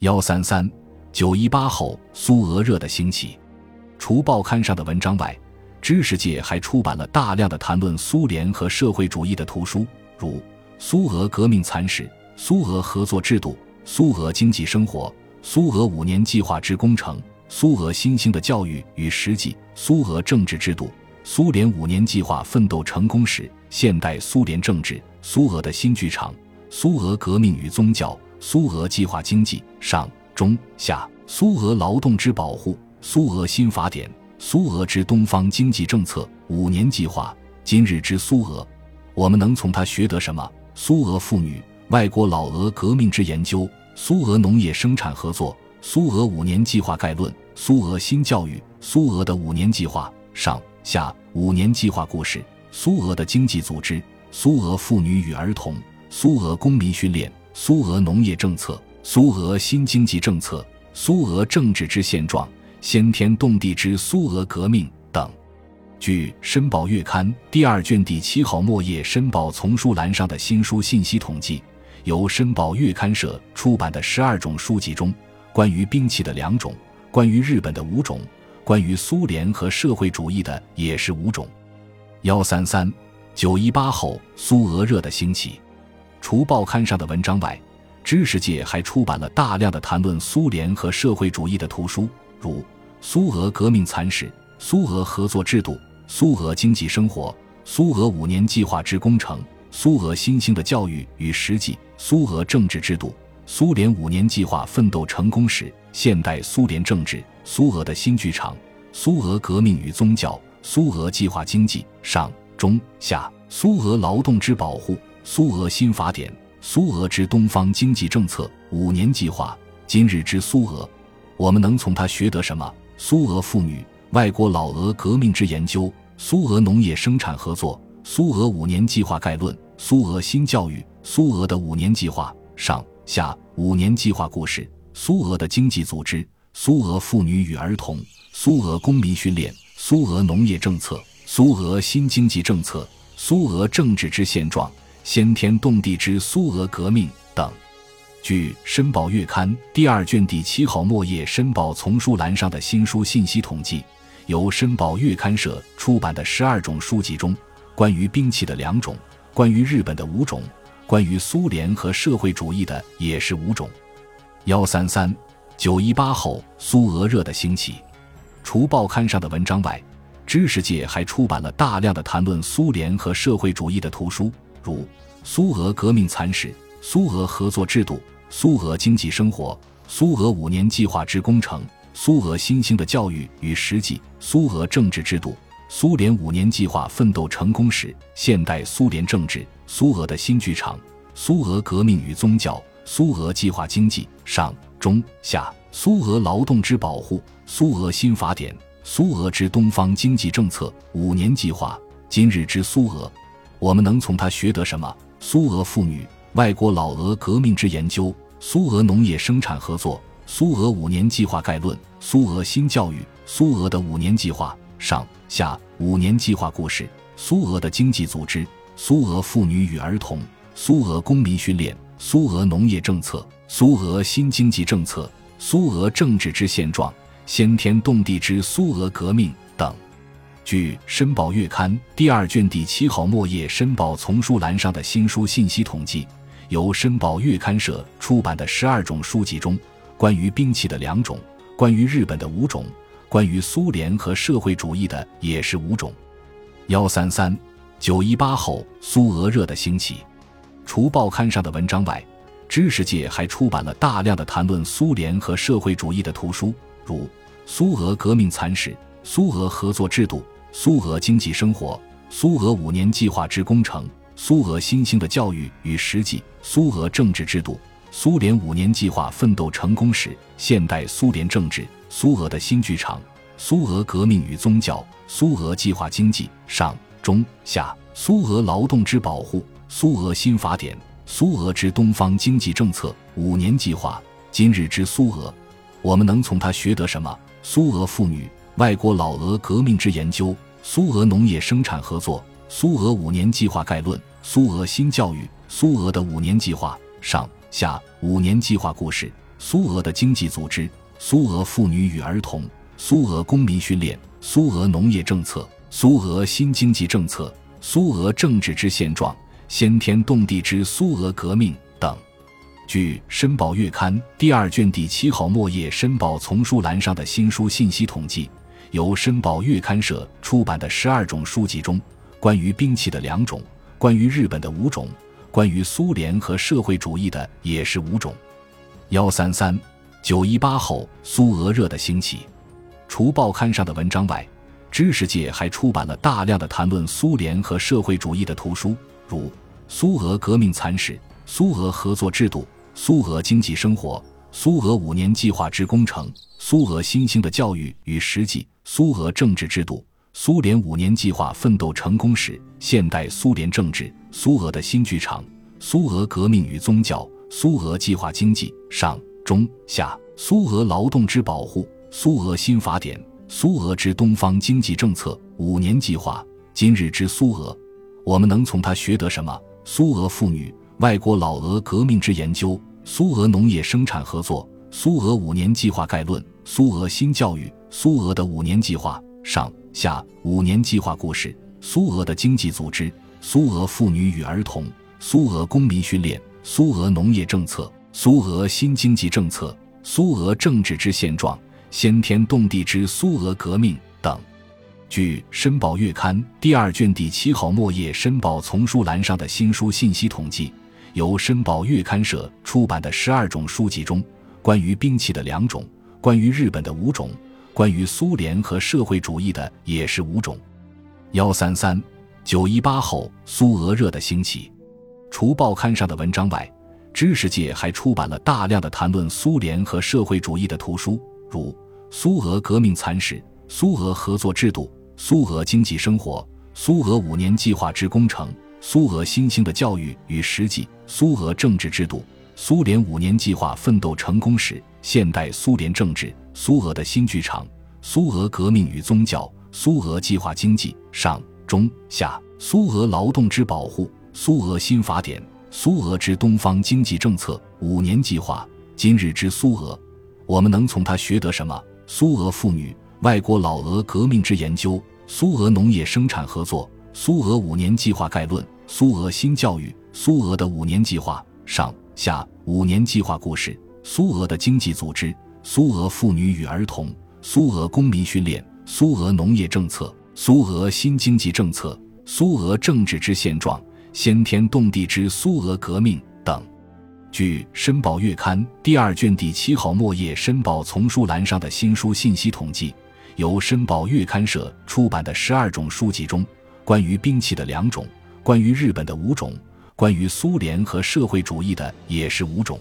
幺三三九一八后，苏俄热的兴起。除报刊上的文章外，知识界还出版了大量的谈论苏联和社会主义的图书，如《苏俄革命残史》《苏俄合作制度》《苏俄经济生活》《苏俄五年计划之工程》《苏俄新兴的教育与实际》《苏俄政治制度》《苏联五年计划奋斗成功史》《现代苏联政治》《苏俄的新剧场》《苏俄革命与宗教》《苏俄计划经济》上中下《苏俄劳动之保护》《苏俄新法典》。苏俄之东方经济政策五年计划，今日之苏俄，我们能从他学得什么？苏俄妇女、外国老俄革命之研究，苏俄农业生产合作，苏俄五年计划概论，苏俄新教育，苏俄的五年计划上下五年计划故事，苏俄的经济组织，苏俄妇女与儿童，苏俄公民训练，苏俄农业政策，苏俄新经济政策，苏俄政治之现状。先天动地之苏俄革命等，据《申报月刊》第二卷第七号末页申报丛书栏上的新书信息统计，由申报月刊社出版的十二种书籍中，关于兵器的两种，关于日本的五种，关于苏联和社会主义的也是五种。幺三三九一八后，苏俄热的兴起，除报刊上的文章外，知识界还出版了大量的谈论苏联和社会主义的图书。如《苏俄革命残史》《苏俄合作制度》《苏俄经济生活》《苏俄五年计划之工程》《苏俄新兴的教育与实际》《苏俄政治制度》《苏联五年计划奋斗成功史》《现代苏联政治》《苏俄的新剧场》《苏俄革命与宗教》《苏俄计划经济》上中下《苏俄劳动之保护》《苏俄新法典》《苏俄之东方经济政策五年计划》《今日之苏俄》。我们能从他学得什么？苏俄妇女、外国老俄革命之研究，苏俄农业生产合作，苏俄五年计划概论，苏俄新教育，苏俄的五年计划上下五年计划故事，苏俄的经济组织，苏俄妇女与儿童，苏俄公民训练，苏俄农业政策，苏俄新经济政策，苏俄政治之现状，先天动地之苏俄革命等。据《申报月刊》第二卷第七号末页申报丛书栏上的新书信息统计，由申报月刊社出版的十二种书籍中，关于兵器的两种，关于日本的五种，关于苏联和社会主义的也是五种。幺三三九一八后，苏俄热的兴起。除报刊上的文章外，知识界还出版了大量的谈论苏联和社会主义的图书，如《苏俄革命残史》《苏俄合作制度》。苏俄经济生活，苏俄五年计划之工程，苏俄新兴的教育与实际，苏俄政治制度，苏联五年计划奋斗成功史，现代苏联政治，苏俄的新剧场，苏俄革命与宗教，苏俄计划经济上中下，苏俄劳动之保护，苏俄新法典，苏俄之东方经济政策五年计划，今日之苏俄，我们能从他学得什么？苏俄妇女。外国老俄革命之研究，苏俄农业生产合作，苏俄五年计划概论，苏俄新教育，苏俄的五年计划上下五年计划故事，苏俄的经济组织，苏俄妇女与儿童，苏俄公民训练，苏俄农业政策，苏俄新经济政策，苏俄政治之现状，先天动地之苏俄革命。据《申报月刊》第二卷第七号末页申报丛书栏上的新书信息统计。由申报月刊社出版的十二种书籍中，关于兵器的两种，关于日本的五种，关于苏联和社会主义的也是五种。幺三三九一八后，苏俄热的兴起。除报刊上的文章外，知识界还出版了大量的谈论苏联和社会主义的图书，如《苏俄革命残史》《苏俄合作制度》《苏俄经济生活》《苏俄五年计划之工程》。苏俄新兴的教育与实际，苏俄政治制度，苏联五年计划奋斗成功史，现代苏联政治，苏俄的新剧场，苏俄革命与宗教，苏俄计划经济上中下，苏俄劳动之保护，苏俄新法典，苏俄之东方经济政策五年计划，今日之苏俄，我们能从他学得什么？苏俄妇女，外国老俄革命之研究，苏俄农业生产合作。苏俄五年计划概论，苏俄新教育，苏俄的五年计划上下五年计划故事，苏俄的经济组织、苏俄妇女与儿童、苏俄公民训练、苏俄农业政策、苏俄新经济政策、苏俄政治之现状、先天动地之苏俄革命等。据《申报月刊》第二卷第七号末页申报丛书栏上的新书信息统计，由申报月刊社出版的十二种书籍中，关于兵器的两种，关于日本的五种，关于苏联和社会主义的也是五种。幺三三九一八后苏俄热的兴起，除报刊上的文章外，知识界还出版了大量的谈论苏联和社会主义的图书，如《苏俄革命残史》《苏俄合作制度》。苏俄经济生活、苏俄五年计划之工程、苏俄新兴的教育与实际、苏俄政治制度、苏联五年计划奋斗成功史、现代苏联政治、苏俄的新剧场、苏俄革命与宗教、苏俄计划经济上中下、苏俄劳动之保护、苏俄新法典、苏俄之东方经济政策五年计划、今日之苏俄，我们能从他学得什么？苏俄妇女、外国老俄革命之研究。苏俄农业生产合作、苏俄五年计划概论、苏俄新教育、苏俄的五年计划上下五年计划故事、苏俄的经济组织、苏俄妇女与儿童、苏俄公民训练、苏俄农业政策、苏俄新经济政策、苏俄政治之现状、先天动地之苏俄革命等。据《申报月刊》第二卷第七号末页申报丛书栏上的新书信息统计。由申报月刊社出版的十二种书籍中，关于兵器的两种，关于日本的五种，关于苏联和社会主义的也是五种。幺三三九一八后苏俄热的兴起，除报刊上的文章外，知识界还出版了大量的谈论苏联和社会主义的图书，如《苏俄革命残史》《苏俄合作制度》《苏俄经济生活》《苏俄五年计划之工程》。苏俄新兴的教育与实际、苏俄政治制度、苏联五年计划奋斗成功史、现代苏联政治、苏俄的新剧场、苏俄革命与宗教、苏俄计划经济上中下、苏俄劳动之保护、苏俄新法典、苏俄之东方经济政策五年计划、今日之苏俄，我们能从他学得什么？苏俄妇女、外国老俄革命之研究、苏俄农业生产合作。苏俄五年计划概论、苏俄新教育、苏俄的五年计划上下五年计划故事、苏俄的经济组织、苏俄妇女与儿童、苏俄公民训练、苏俄农业政策、苏俄新经济政策、苏俄政治之现状、先天动地之苏俄革命等。据《申报月刊》第二卷第七号末页申报丛书栏上的新书信息统计，由申报月刊社出版的十二种书籍中。关于兵器的两种，关于日本的五种，关于苏联和社会主义的也是五种。